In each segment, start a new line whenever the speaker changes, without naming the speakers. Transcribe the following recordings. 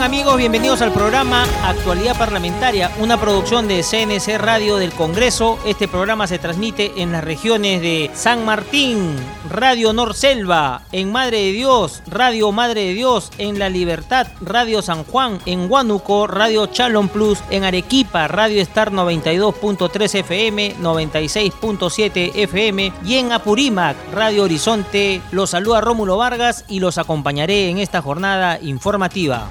Amigos? Bienvenidos al programa Actualidad Parlamentaria, una producción de CNC Radio del Congreso. Este programa se transmite en las regiones de San Martín, Radio Norselva, en Madre de Dios, Radio Madre de Dios, en La Libertad, Radio San Juan, en Huánuco, Radio Chalon Plus, en Arequipa, Radio Star 92.3 FM, 96.7 FM y en Apurímac, Radio Horizonte. Los saluda Rómulo Vargas y los acompañaré en esta jornada informativa.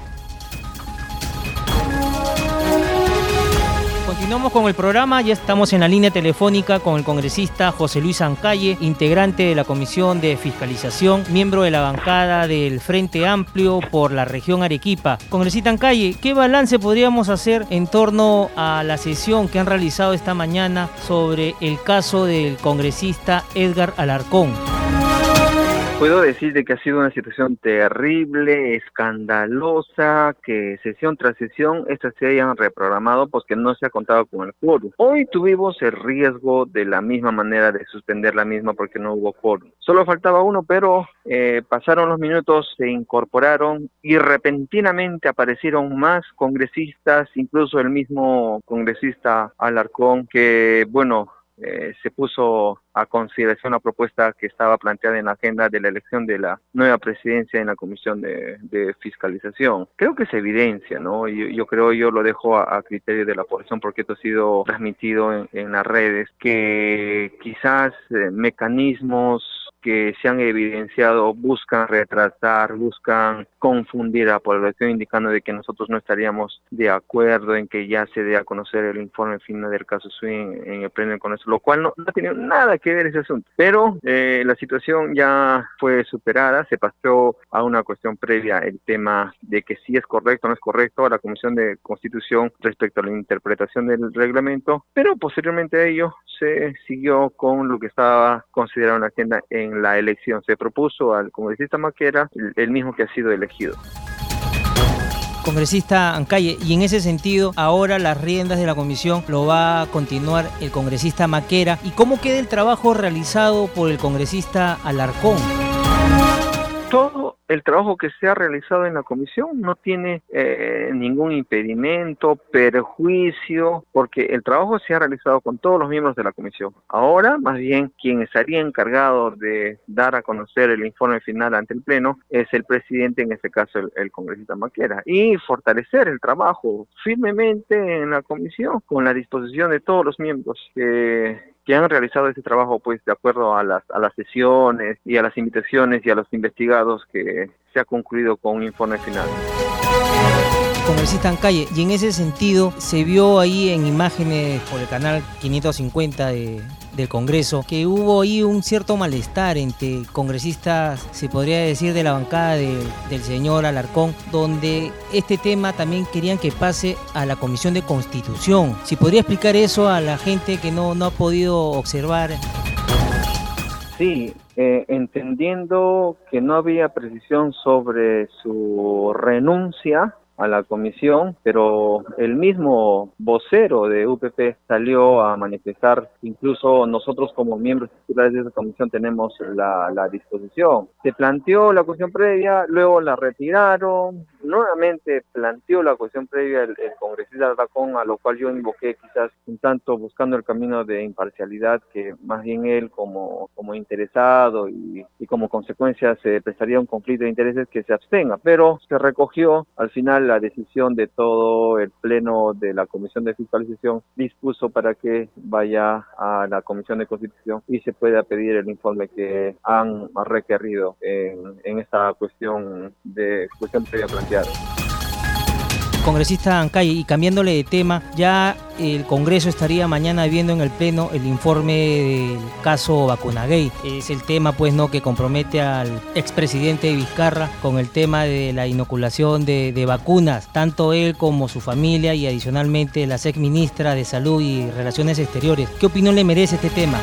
Continuamos con el programa, ya estamos en la línea telefónica con el congresista José Luis Ancalle, integrante de la Comisión de Fiscalización, miembro de la bancada del Frente Amplio por la región Arequipa. Congresista Ancalle, ¿qué balance podríamos hacer en torno a la sesión que han realizado esta mañana sobre el caso del congresista Edgar Alarcón?
Puedo decir de que ha sido una situación terrible, escandalosa, que sesión tras sesión estas se hayan reprogramado porque no se ha contado con el quórum. Hoy tuvimos el riesgo de la misma manera de suspender la misma porque no hubo quórum. Solo faltaba uno, pero eh, pasaron los minutos, se incorporaron y repentinamente aparecieron más congresistas, incluso el mismo congresista Alarcón, que bueno, eh, se puso a consideración la propuesta que estaba planteada en la agenda de la elección de la nueva presidencia en la Comisión de, Fiscalización. Creo que es evidencia, ¿no? Yo, yo creo, yo lo dejo a, criterio de la población porque esto ha sido transmitido en, las redes, que quizás eh, mecanismos que se han evidenciado buscan retrasar, buscan confundir a la población, indicando de que nosotros no estaríamos de acuerdo en que ya se dé a conocer el informe final del caso Swing en el pleno con eso, lo cual no, ha tenido nada que ver ese asunto. Pero eh, la situación ya fue superada, se pasó a una cuestión previa el tema de que si es correcto o no es correcto a la Comisión de Constitución respecto a la interpretación del reglamento, pero posteriormente a ello se siguió con lo que estaba considerado en la agenda en la elección. Se propuso al congresista Maquera, el, mismo que ha sido elegido
congresista Ancalle. Y en ese sentido, ahora las riendas de la comisión lo va a continuar el congresista Maquera. ¿Y cómo queda el trabajo realizado por el congresista Alarcón?
Todo el trabajo que se ha realizado en la comisión no tiene eh, ningún impedimento, perjuicio, porque el trabajo se ha realizado con todos los miembros de la comisión. Ahora, más bien, quien estaría encargado de dar a conocer el informe final ante el Pleno es el presidente, en este caso el, congresista Maquera, y fortalecer el trabajo firmemente en la comisión con la disposición de todos los miembros que que han realizado este trabajo pues de acuerdo a las, a las sesiones y a las invitaciones y a los investigados que se ha concluido con un informe final
congresista en calle. Y en ese sentido se vio ahí en imágenes por el canal 550 de, del Congreso que hubo ahí un cierto malestar entre congresistas, se podría decir, de la bancada del señor Alarcón, donde este tema también querían que pase a la Comisión de Constitución. Si podría explicar eso a la gente que no, no ha podido observar.
Sí, eh, entendiendo que no había precisión sobre su renuncia, a la comisión, pero el mismo vocero de UPP salió a manifestar, incluso nosotros como miembros titulares de esa comisión tenemos la, la disposición. Se planteó la cuestión previa, luego la retiraron, nuevamente planteó la cuestión previa el, congresista Racón, a lo cual yo invoqué quizás un tanto buscando el camino de imparcialidad, que más bien él como, como interesado y, y como consecuencia se prestaría un conflicto de intereses que se abstenga, pero se recogió al final la decisión de todo el pleno de la Comisión de Fiscalización dispuso para que vaya a la Comisión de Constitución y se pueda pedir el informe que han requerido en, en esta cuestión de cuestión previa. planteada
congresista Ancay, y cambiándole de tema, ya el Congreso estaría mañana viendo en el Pleno el informe del caso Vacunagay. Es el tema, pues, ¿no?, que compromete al expresidente Vizcarra con el tema de la inoculación de, de vacunas, tanto él como su familia y adicionalmente la ex ministra de Salud y Relaciones Exteriores. ¿Qué opinión le merece este tema?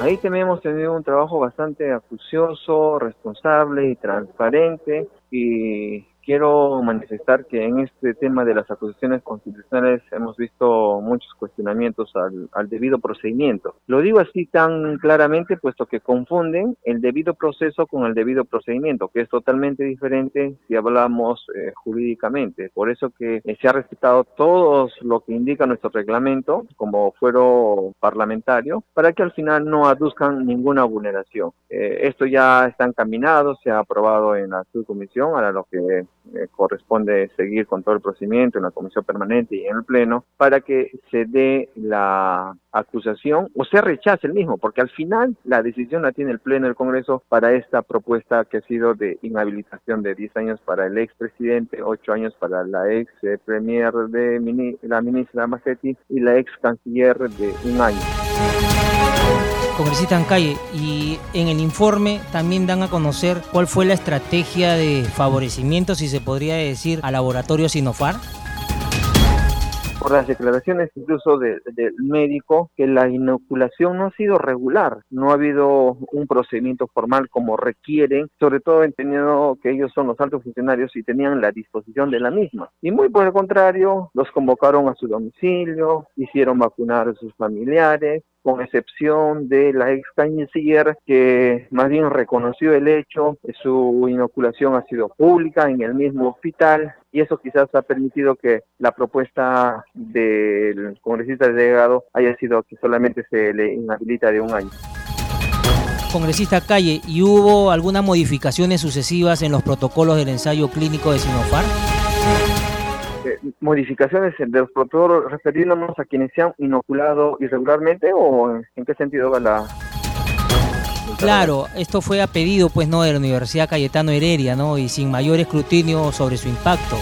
Ahí también hemos tenido un trabajo bastante acucioso, responsable y transparente y quiero manifestar que en este tema de las acusaciones constitucionales hemos visto muchos cuestionamientos al, debido procedimiento. Lo digo así tan claramente puesto que confunden el debido proceso con el debido procedimiento, que es totalmente diferente si hablamos eh, jurídicamente. Por eso que eh, se ha respetado todo lo que indica nuestro reglamento como fuero parlamentario para que al final no aduzcan ninguna vulneración. Eh, esto ya está encaminado, se ha aprobado en la subcomisión, a lo que eh, corresponde seguir con todo el procedimiento en la comisión permanente y en el pleno para que se dé la acusación o se rechace el mismo, porque al final la decisión la tiene el pleno del Congreso para esta propuesta que ha sido de inhabilitación de 10 años para el expresidente, 8 años para la ex eh, premier de la ministra Macetti y la ex canciller de un año
congresista Ancalle, y en el informe también dan a conocer cuál fue la estrategia de favorecimiento, si se podría decir, al laboratorio Sinofar
por las declaraciones incluso del médico que la inoculación no ha sido regular, no ha habido un procedimiento formal como requieren, sobre todo entendiendo que ellos son los altos funcionarios y tenían la disposición de la misma. Y muy por el contrario, los convocaron a su domicilio, hicieron vacunar a sus familiares, con excepción de la ex canciller que más bien reconoció el hecho, su inoculación ha sido pública en el mismo hospital y eso quizás ha permitido que la propuesta del congresista delegado haya sido que solamente se le inhabilita de un año
congresista Calle, ¿y hubo algunas modificaciones sucesivas en los protocolos del ensayo clínico de Sinofar?
Modificaciones de los protocolos refiriéndonos a quienes se han inoculado irregularmente o en qué sentido va la...
Claro, esto fue a pedido pues no de la Universidad Cayetano Heredia, ¿no? Y sin mayor escrutinio sobre su impacto.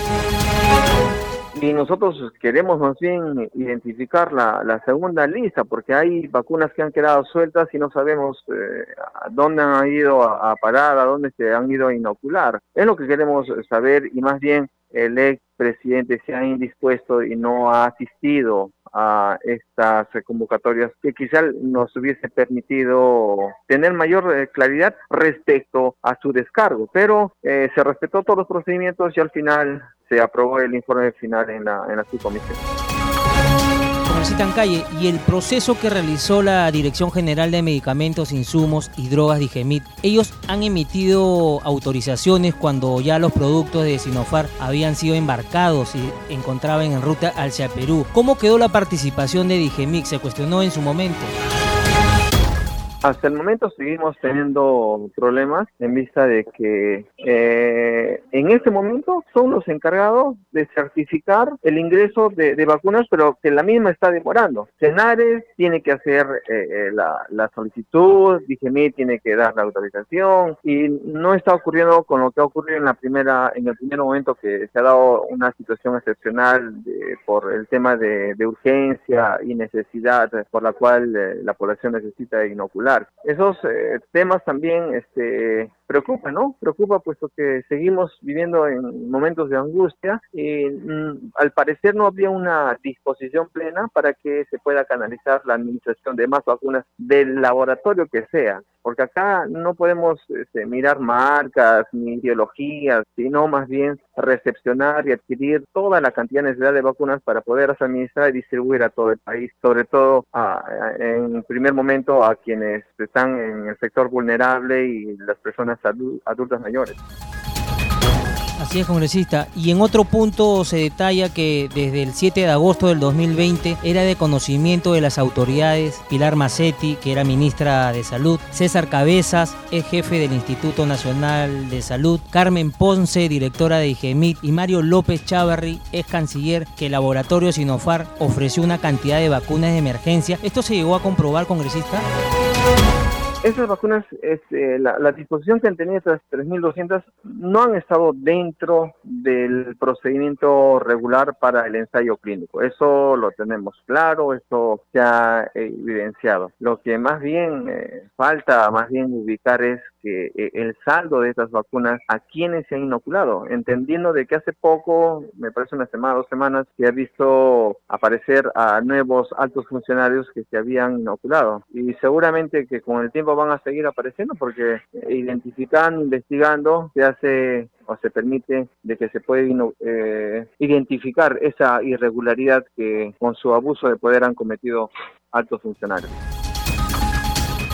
Y nosotros queremos más bien identificar la, la, segunda lista, porque hay vacunas que han quedado sueltas y no sabemos eh, a dónde han ido a, a, parar, a dónde se han ido a inocular. Es lo que queremos saber y más bien el ex presidente se ha indispuesto y no ha asistido a estas convocatorias que quizá nos hubiese permitido tener mayor eh, claridad respecto a su descargo, pero eh, se respetó todos los procedimientos y al final se aprobó el informe final en la, en la subcomisión.
Calle, y el proceso que realizó la Dirección General de Medicamentos, Insumos y Drogas Digemit, ellos han emitido autorizaciones cuando ya los productos de Sinofar habían sido embarcados y encontraban en ruta hacia Perú. ¿Cómo quedó la participación de Digemit? Se cuestionó en su momento.
Hasta el momento seguimos teniendo problemas en vista de que eh, en este momento son los encargados de certificar el ingreso de, vacunas, pero que la misma está demorando. Cenares tiene que hacer eh, eh, la, solicitud, DGMI tiene que dar la autorización y no está ocurriendo con lo que ha ocurrido en la primera, en el primer momento que se ha dado una situación excepcional por el tema de, de, urgencia y necesidad por la cual la población necesita inocular esos eh, temas también este, preocupan, ¿no? Preocupa puesto que seguimos viviendo en momentos de angustia y mm, al parecer no había una disposición plena para que se pueda canalizar la administración de más vacunas del laboratorio que sea porque acá no podemos este, mirar marcas ni ideologías, sino más bien recepcionar y adquirir toda la cantidad necesidad de vacunas para poder administrar y distribuir a todo el país, sobre todo en primer momento a quienes están en el sector vulnerable y las personas adultas mayores.
Así es, congresista. Y en otro punto se detalla que desde el 7 de agosto del 2020 era de conocimiento de las autoridades Pilar Macetti, que era ministra de Salud, César Cabezas, es jefe del Instituto Nacional de Salud, Carmen Ponce, directora de IGEMIT, y Mario López Chávarri, es canciller, que el laboratorio Sinofar ofreció una cantidad de vacunas de emergencia. ¿Esto se llegó a comprobar, congresista?
Esas vacunas, este, la, disposición que han tenido estas 3.200 no han estado dentro del procedimiento regular para el ensayo clínico. Eso lo tenemos claro, eso se ha evidenciado. Lo que más bien eh, falta, más bien ubicar es eh, el saldo de estas vacunas a quienes se han inoculado, entendiendo de que hace poco, me parece una semana, dos semanas, se ha visto aparecer a nuevos altos funcionarios que se habían inoculado. Y seguramente que con el tiempo van a seguir apareciendo porque identificando, investigando, se hace o se permite de que se puede eh, identificar esa irregularidad que con su abuso de poder han cometido altos funcionarios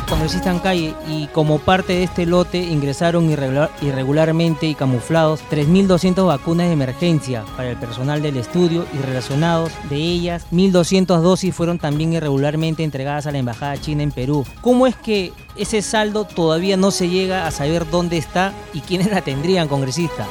congresista en calle y como parte de este lote ingresaron irregularmente y camuflados 3.200 vacunas de emergencia para el personal del estudio y relacionados de ellas 1.200 dosis fueron también irregularmente entregadas a la Embajada China en Perú. ¿Cómo es que ese saldo todavía no se llega a saber dónde está y quiénes la tendrían, congresista?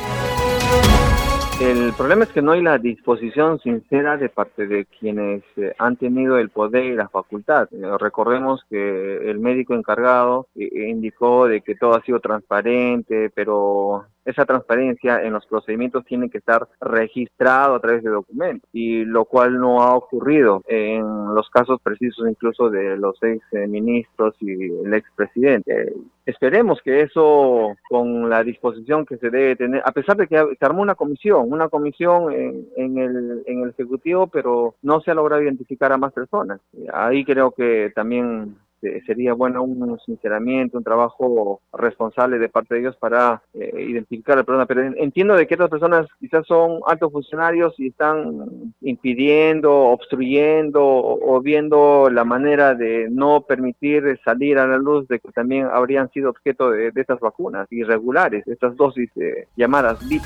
El problema es que no hay la disposición sincera de parte de quienes eh, han tenido el poder y la facultad. Eh, recordemos que el médico encargado eh, indicó de que todo ha sido transparente, pero esa transparencia en los procedimientos tiene que estar registrado a través de documentos y lo cual no ha ocurrido en los casos precisos incluso de los ex ministros y el ex presidente. Esperemos que eso con la disposición que se debe tener, a pesar de que se armó una comisión, una comisión en, en, el, en el Ejecutivo, pero no se ha logrado identificar a más personas. Ahí creo que también este, sería bueno un sinceramiento, un trabajo responsable de parte de ellos para eh, identificar el problema. Pero entiendo de que otras personas quizás son altos funcionarios y están impidiendo, obstruyendo o, viendo la manera de no permitir salir a la luz de que también habrían sido objeto de, estas vacunas irregulares, estas dosis llamadas VIP.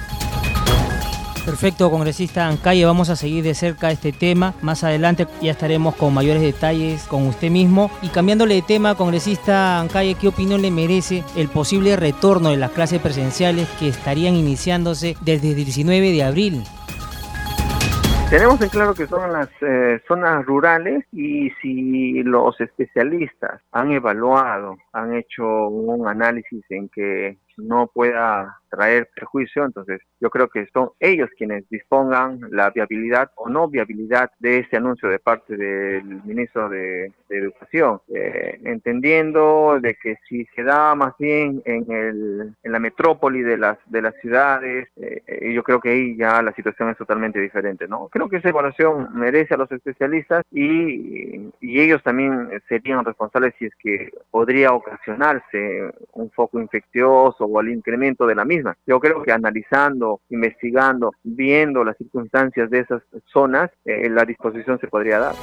Perfecto, congresista Ancalle, vamos a seguir de cerca este tema. Más adelante ya estaremos con mayores detalles con usted mismo. Y cambiándole de tema, congresista Ancalle, ¿qué opinión le merece el posible retorno de las clases presenciales que estarían iniciándose desde el 19 de abril?
Tenemos en claro que son las eh, zonas rurales y si los especialistas han evaluado, han hecho un análisis en que no pueda traer perjuicio, entonces yo creo que son ellos quienes dispongan la viabilidad o no viabilidad de este anuncio de parte del ministro de, Educación, eh, entendiendo de que si se da más bien en, el, en la metrópoli de las, de las ciudades, eh, yo creo que ahí ya la situación es totalmente diferente, ¿no? Creo que esa evaluación merece a los especialistas y, y ellos también serían responsables si es que podría ocasionarse un foco infeccioso o al incremento de la misma. Yo creo que analizando, investigando, viendo las circunstancias de esas zonas, eh, la disposición se podría dar.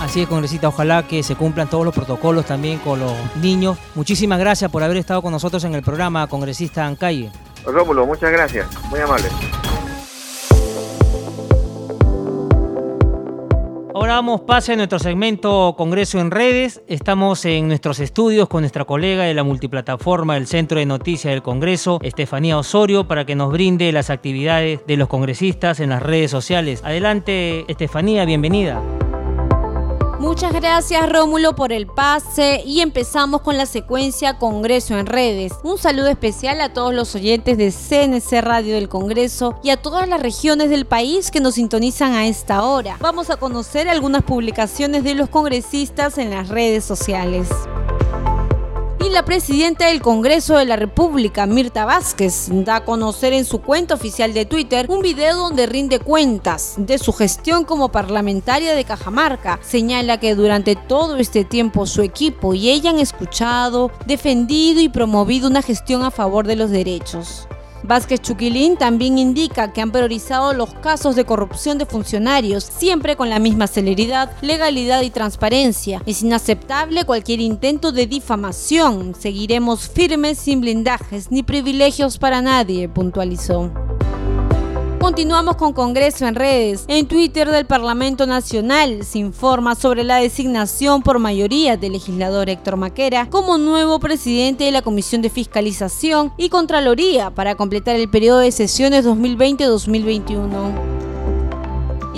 Así es, congresista, ojalá que se cumplan todos los protocolos también con los niños. Muchísimas gracias por haber estado con nosotros en el programa, congresista Ancalle.
Rómulo, muchas gracias, muy amable.
Ahora damos pase a nuestro segmento Congreso en Redes. Estamos en nuestros estudios con nuestra colega de la multiplataforma del Centro de Noticias del Congreso, Estefanía Osorio, para que nos brinde las actividades de los congresistas en las redes sociales. Adelante, Estefanía, bienvenida.
Muchas gracias Rómulo por el pase y empezamos con la secuencia Congreso en redes. Un saludo especial a todos los oyentes de CNC Radio del Congreso y a todas las regiones del país que nos sintonizan a esta hora. Vamos a conocer algunas publicaciones de los congresistas en las redes sociales y la presidenta del Congreso de la República, Mirta Vázquez, da a conocer en su cuenta oficial de Twitter un video donde rinde cuentas de su gestión como parlamentaria de Cajamarca. Señala que durante todo este tiempo su equipo y ella han escuchado, defendido y promovido una gestión a favor de los derechos. Vázquez Chuquilín también indica que han priorizado los casos de corrupción de funcionarios, siempre con la misma celeridad, legalidad y transparencia. Es inaceptable cualquier intento de difamación. Seguiremos firmes sin blindajes ni privilegios para nadie, puntualizó. Continuamos con Congreso en redes. En Twitter del Parlamento Nacional se informa sobre la designación por mayoría del legislador Héctor Maquera como nuevo presidente de la Comisión de Fiscalización y Contraloría para completar el periodo de sesiones 2020-2021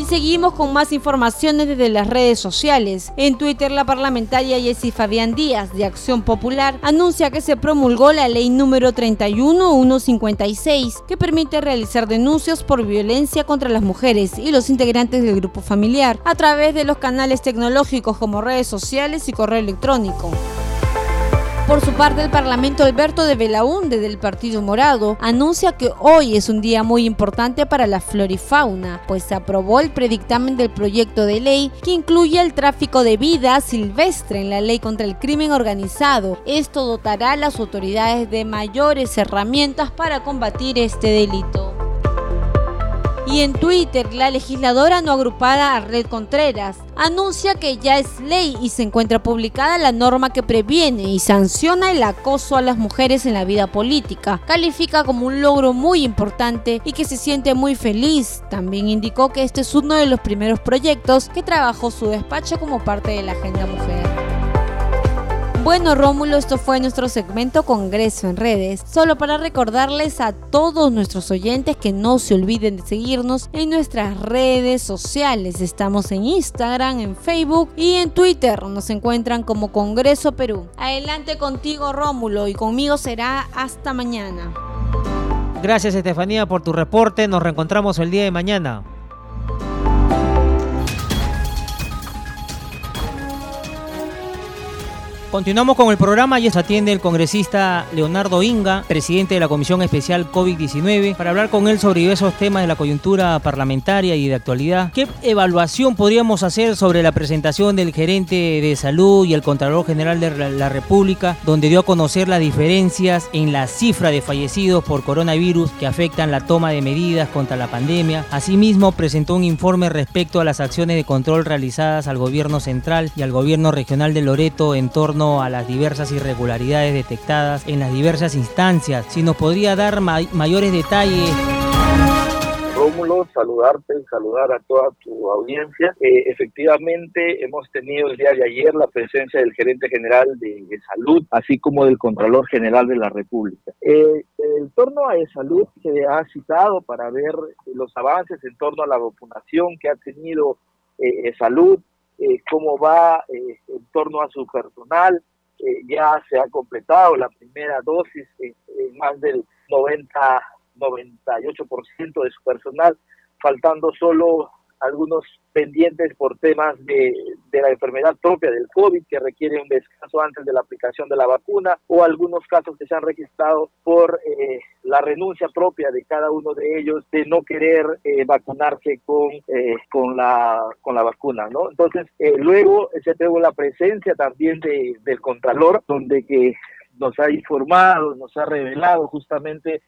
seguimos con más informaciones desde las redes sociales. En Twitter, la parlamentaria Jessy Fabián Díaz, de Acción Popular, anuncia que se promulgó la ley número 31156, que permite realizar denuncias por violencia contra las mujeres y los integrantes del grupo familiar a través de los canales tecnológicos como redes sociales y correo electrónico. Por su parte, el Parlamento Alberto de Belaúnde del Partido Morado anuncia que hoy es un día muy importante para la flora y fauna, pues se aprobó el predictamen del proyecto de ley que incluye el tráfico de vida silvestre en la ley contra el crimen organizado. Esto dotará a las autoridades de mayores herramientas para combatir este delito. Y en Twitter, la legisladora no agrupada Red Contreras anuncia que ya es ley y se encuentra publicada la norma que previene y sanciona el acoso a las mujeres en la vida política. Califica como un logro muy importante y que se siente muy feliz. También indicó que este es uno de los primeros proyectos que trabajó su despacho como parte de la Agenda Mujer. Bueno, Rómulo, esto fue nuestro segmento Congreso en redes. Solo para recordarles a todos nuestros oyentes que no se olviden de seguirnos en nuestras redes sociales. Estamos en Instagram, en Facebook y en Twitter. Nos encuentran como Congreso Perú. Adelante contigo, Rómulo, y conmigo será hasta mañana.
Gracias, Estefanía, por tu reporte. Nos reencontramos el día de mañana. Continuamos con el programa y se atiende el congresista Leonardo Inga, presidente de la Comisión Especial COVID-19, para hablar con él sobre esos temas de la coyuntura parlamentaria y de actualidad. ¿Qué evaluación podríamos hacer sobre la presentación del gerente de salud y el Contralor General de la República, donde dio a conocer las diferencias en la cifra de fallecidos por coronavirus que afectan la toma de medidas contra la pandemia? Asimismo, presentó un informe respecto a las acciones de control realizadas al gobierno central y al gobierno regional de Loreto en torno a las diversas irregularidades detectadas en las diversas instancias. Si nos podría dar mayores detalles.
Rómulo, saludarte, saludar a toda tu audiencia. Eh, efectivamente, hemos tenido el día de ayer la presencia del gerente general de, salud, así como del Contralor General de la República. Eh, el torno a salud se ha citado para ver los avances en torno a la vacunación que ha tenido eh, salud eh, cómo va eh, en torno a su personal. Eh, ya se ha completado la primera dosis en, más del 90, 98% de su personal, faltando solo algunos pendientes por temas de, la enfermedad propia del COVID que requiere un descanso antes de la aplicación de la vacuna o algunos casos que se han registrado por eh, la renuncia propia de cada uno de ellos de no querer eh, vacunarse con, eh, con, la, con la vacuna, ¿no? Entonces, luego se tuvo la presencia también de, del Contralor, donde que nos ha informado, nos ha revelado justamente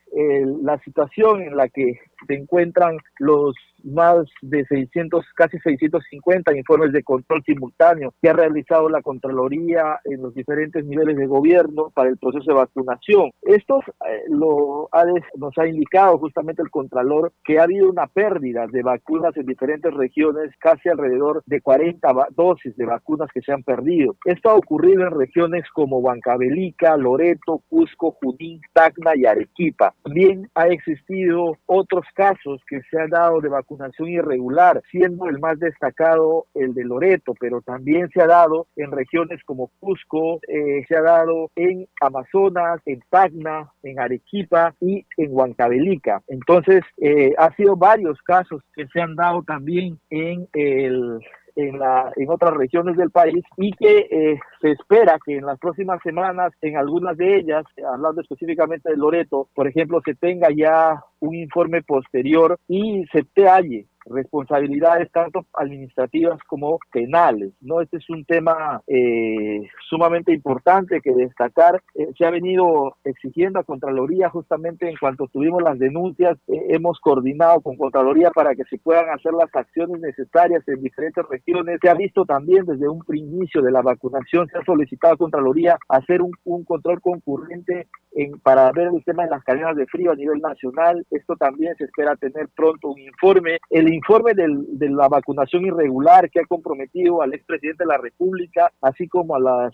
la situación en la que se encuentran los más de 600, casi 650 informes de control simultáneo que ha realizado la Contraloría en los diferentes niveles de gobierno para el proceso de vacunación. Esto eh, lo ha, nos ha indicado justamente el Contralor que ha habido una pérdida de vacunas en diferentes regiones, casi alrededor de 40 dosis de vacunas que se han perdido. Esto ha ocurrido en regiones como Huancavelica, Loreto, Cusco, Junín, Tacna y Arequipa. También ha existido otros casos que se han dado de vacunación irregular, siendo el más destacado el de Loreto, pero también se ha dado en regiones como Cusco, eh, se ha dado en Amazonas, en Tacna, en Arequipa y en Huancavelica. Entonces, eh, ha sido varios casos que se han dado también en el en, la, en otras regiones del país y que eh, se espera que en las próximas semanas, en algunas de ellas, hablando específicamente de Loreto, por ejemplo, se tenga ya un informe posterior y se te halle responsabilidades tanto administrativas como penales. ¿no? Este es un tema eh, sumamente importante que destacar. Eh, se ha venido exigiendo a Contraloría justamente en cuanto tuvimos las denuncias, eh, hemos coordinado con Contraloría para que se puedan hacer las acciones necesarias en diferentes regiones. Se ha visto también desde un inicio de la vacunación, se ha solicitado a Contraloría hacer un, un control concurrente en, para ver el tema de las cadenas de frío a nivel nacional. Esto también se espera tener pronto un informe. El informe de la vacunación irregular que ha comprometido al expresidente de la República, así como a las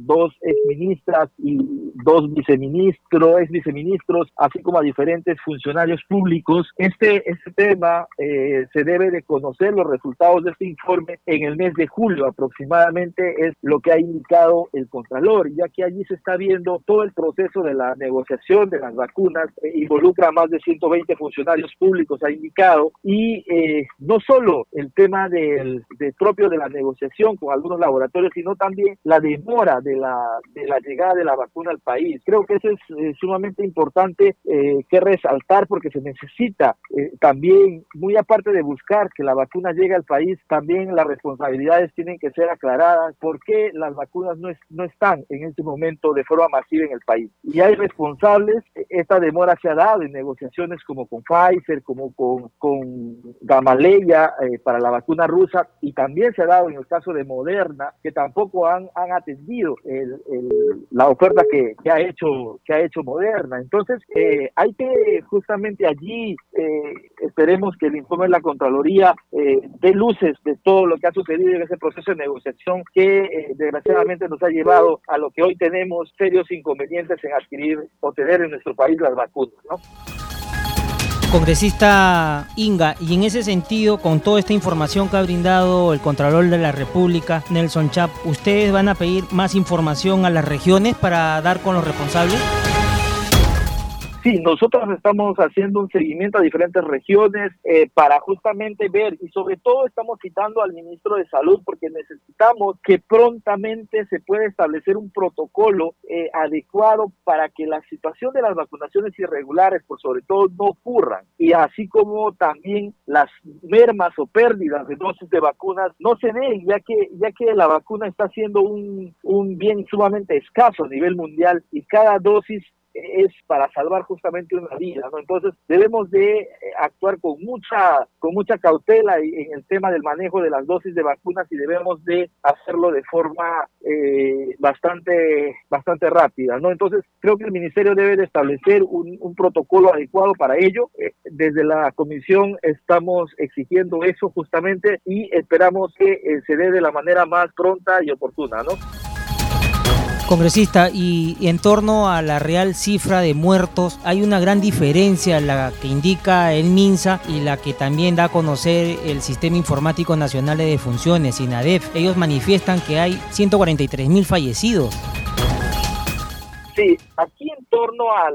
dos exministras y dos viceministros, ex viceministros, así como a diferentes funcionarios públicos. Este, este tema eh, se debe de conocer los resultados de este informe en el mes de julio aproximadamente, es lo que ha indicado el Contralor, ya que allí se está viendo todo el proceso de la negociación de las vacunas eh, involucra a más de 120 funcionarios públicos, ha indicado, y eh, no solo el tema del, propio de la negociación con algunos laboratorios, sino también la demora de la, llegada de la vacuna al país. Creo que eso es eh, sumamente importante que resaltar porque se necesita también, muy aparte de buscar que la vacuna llegue al país, también las responsabilidades tienen que ser aclaradas, por qué las vacunas no, no están en este momento de forma masiva en el país. Y hay responsables, esta demora se ha dado en negociaciones como con Pfizer, como con Gamaleya eh, para la vacuna rusa, y también se ha dado en el caso de Moderna, que tampoco han, han atendido el, la oferta que, que, ha hecho, que ha hecho Moderna. Entonces, eh, hay que justamente allí, eh, esperemos que el informe de la Contraloría dé luces de todo lo que ha sucedido en ese proceso de negociación que desgraciadamente nos ha llevado a lo que hoy tenemos serios inconvenientes en adquirir o tener en nuestro país las vacunas, ¿no?
Congresista Inga, y en ese sentido, con toda esta información que ha brindado el Contralor de la República, Nelson Chap, ¿ustedes van a pedir más información a las regiones para dar con los responsables?
Sí, nosotros estamos haciendo un seguimiento a diferentes regiones eh, para justamente ver y sobre todo estamos citando al ministro de Salud porque necesitamos que prontamente se pueda establecer un protocolo eh, adecuado para que la situación de las vacunaciones irregulares, por sobre todo, no ocurran. Y así como también las mermas o pérdidas de dosis de vacunas no se den, ya que ya que la vacuna está siendo un, un bien sumamente escaso a nivel mundial y cada dosis es para salvar justamente una vida, ¿no? Entonces debemos de eh, actuar con mucha con mucha cautela en el tema del manejo de las dosis de vacunas y debemos de hacerlo de forma eh, bastante bastante rápida, ¿no? Entonces creo que el ministerio debe de establecer un, protocolo adecuado para ello. Eh, desde la comisión estamos exigiendo eso justamente y esperamos que se dé de la manera más pronta y oportuna, ¿no?
Congresista, y, en torno a la real cifra de muertos, hay una gran diferencia la que indica el MINSA y la que también da a conocer el Sistema Informático Nacional de Defunciones, INADEF. Ellos manifiestan que hay 143 mil fallecidos.
Sí, aquí torno al,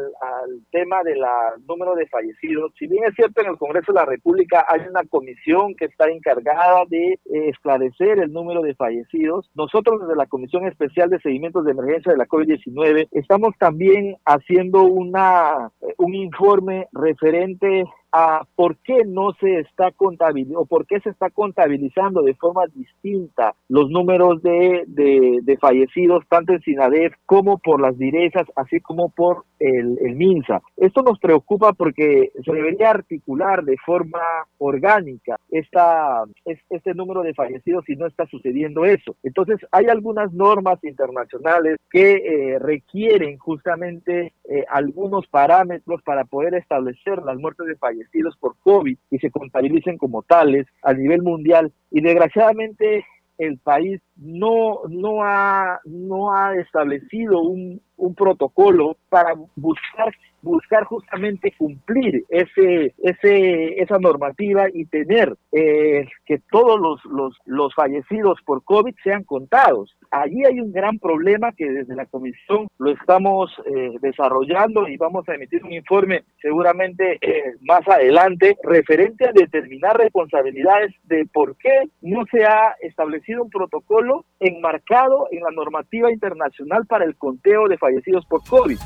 tema del número de fallecidos, si bien es cierto en el Congreso de la República hay una comisión que está encargada de eh, esclarecer el número de fallecidos, nosotros desde la Comisión Especial de Seguimientos de Emergencia de la COVID-19 estamos también haciendo una, un informe referente a por qué no se está contabilizando o por qué se está contabilizando de forma distinta los números de, de, fallecidos tanto en Sinadef como por las direzas así como por el, el, MINSA. Esto nos preocupa porque se debería articular de forma orgánica esta, este número de fallecidos si no está sucediendo eso. Entonces hay algunas normas internacionales que eh, requieren justamente eh, algunos parámetros para poder establecer las muertes de fallecidos por COVID y se contabilicen como tales a nivel mundial. Y desgraciadamente el país no, no, ha, no ha establecido un, un protocolo para buscar buscar justamente cumplir ese, ese, esa normativa y tener eh, que todos los, los, los fallecidos por COVID sean contados. Allí hay un gran problema que desde la comisión lo estamos eh, desarrollando y vamos a emitir un informe seguramente eh, más adelante referente a determinar responsabilidades de por qué no se ha establecido un protocolo enmarcado en la normativa internacional para el conteo de fallecidos por COVID.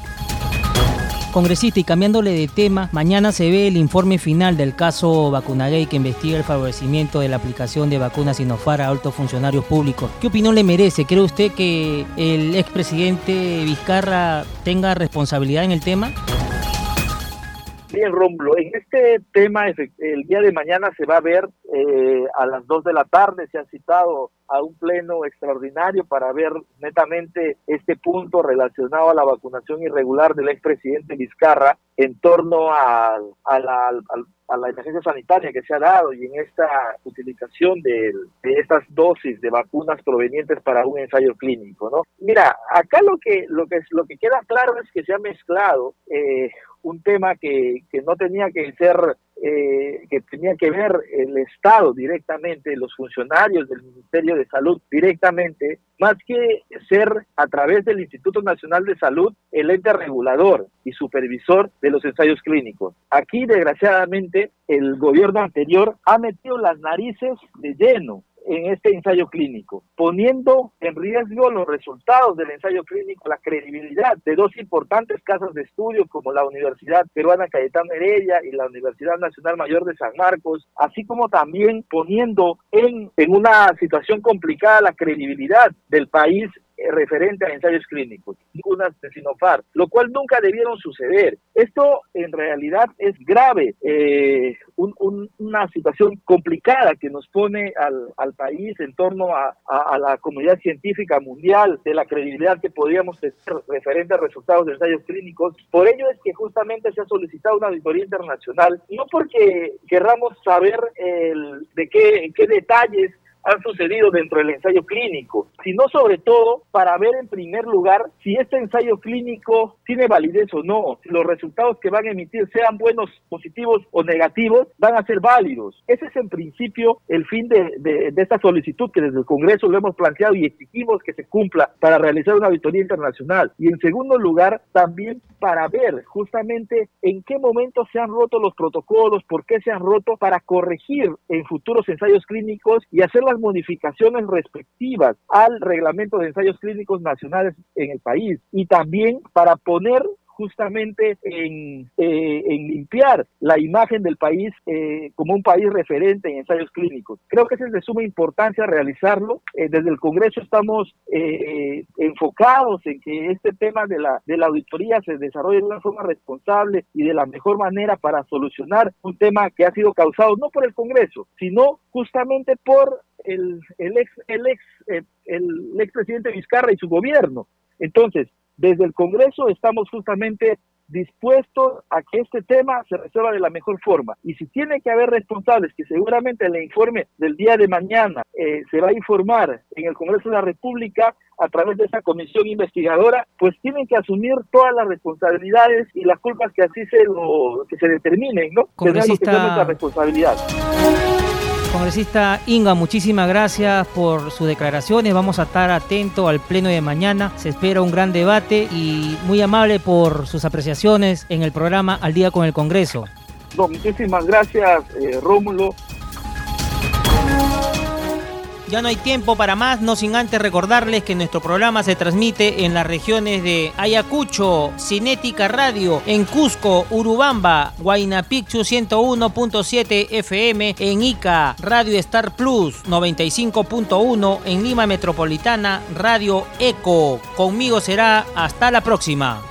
Congresista, y cambiándole de tema, mañana se ve el informe final del caso Vacunagay que investiga el favorecimiento de la aplicación de vacunas Sinofar a altos funcionarios públicos. ¿Qué opinión le merece? ¿Cree usted que el expresidente Vizcarra tenga responsabilidad en el tema?
Bien, Romulo, en este tema el día de mañana se va a ver eh, a las 2 de la tarde, se ha citado a un pleno extraordinario para ver netamente este punto relacionado a la vacunación irregular del expresidente Vizcarra en torno a, a, la, a, la, emergencia sanitaria que se ha dado y en esta utilización de, de, estas dosis de vacunas provenientes para un ensayo clínico, ¿no? Mira, acá lo que lo que lo que queda claro es que se ha mezclado eh, un tema que, que no tenía que ser eh, que tenía que ver el Estado directamente, los funcionarios del Ministerio de Salud directamente, más que ser a través del Instituto Nacional de Salud el ente regulador y supervisor de los ensayos clínicos. Aquí, desgraciadamente, el gobierno anterior ha metido las narices de lleno en este ensayo clínico, poniendo en riesgo los resultados del ensayo clínico, la credibilidad de dos importantes casas de estudio como la Universidad Peruana Cayetano Heredia y la Universidad Nacional Mayor de San Marcos, así como también poniendo en, en una situación complicada la credibilidad del país referente a ensayos clínicos, unas de Sinopar, lo cual nunca debieron suceder. Esto en realidad es grave, eh, una situación complicada que nos pone al, país en torno a, la comunidad científica mundial, de la credibilidad que podríamos tener referente a resultados de ensayos clínicos. Por ello es que justamente se ha solicitado una auditoría internacional, no porque querramos saber el, de qué, qué detalles han sucedido dentro del ensayo clínico, sino sobre todo para ver en primer lugar si este ensayo clínico tiene validez o no, si los resultados que van a emitir sean buenos, positivos o negativos, van a ser válidos. Ese es en principio el fin de, de, esta solicitud que desde el Congreso lo hemos planteado y exigimos que se cumpla para realizar una auditoría internacional. Y en segundo lugar, también para ver justamente en qué momento se han roto los protocolos, por qué se han roto, para corregir en futuros ensayos clínicos y hacer las modificaciones respectivas al reglamento de ensayos clínicos nacionales en el país y también para poner justamente en, eh, en, limpiar la imagen del país eh, como un país referente en ensayos clínicos. Creo que es de suma importancia realizarlo. Eh, desde el Congreso estamos enfocados en que este tema de la, de la auditoría se desarrolle de una forma responsable y de la mejor manera para solucionar un tema que ha sido causado no por el Congreso, sino justamente por el, el ex el ex el expresidente Vizcarra y su gobierno. Entonces, desde el Congreso estamos justamente dispuestos a que este tema se resuelva de la mejor forma. Y si tiene que haber responsables, que seguramente el informe del día de mañana eh, se va a informar en el Congreso de la República a través de esa comisión investigadora, pues tienen que asumir todas las responsabilidades y las culpas que así se lo que se determinen, ¿no?
Congresista...
Que nuestra responsabilidad.
Congresista Inga, muchísimas gracias por sus declaraciones. Vamos a estar atentos al pleno de mañana. Se espera un gran debate y muy amable por sus apreciaciones en el programa Al Día con el Congreso.
muchísimas gracias, eh, Rómulo.
Ya no hay tiempo para más, no sin antes recordarles que nuestro programa se transmite en las regiones de Ayacucho, Cinética Radio, en Cusco, Urubamba, Picchu 101.7 FM, en Ica, Radio Star Plus 95.1, en Lima Metropolitana, Radio Eco. Conmigo será hasta la próxima.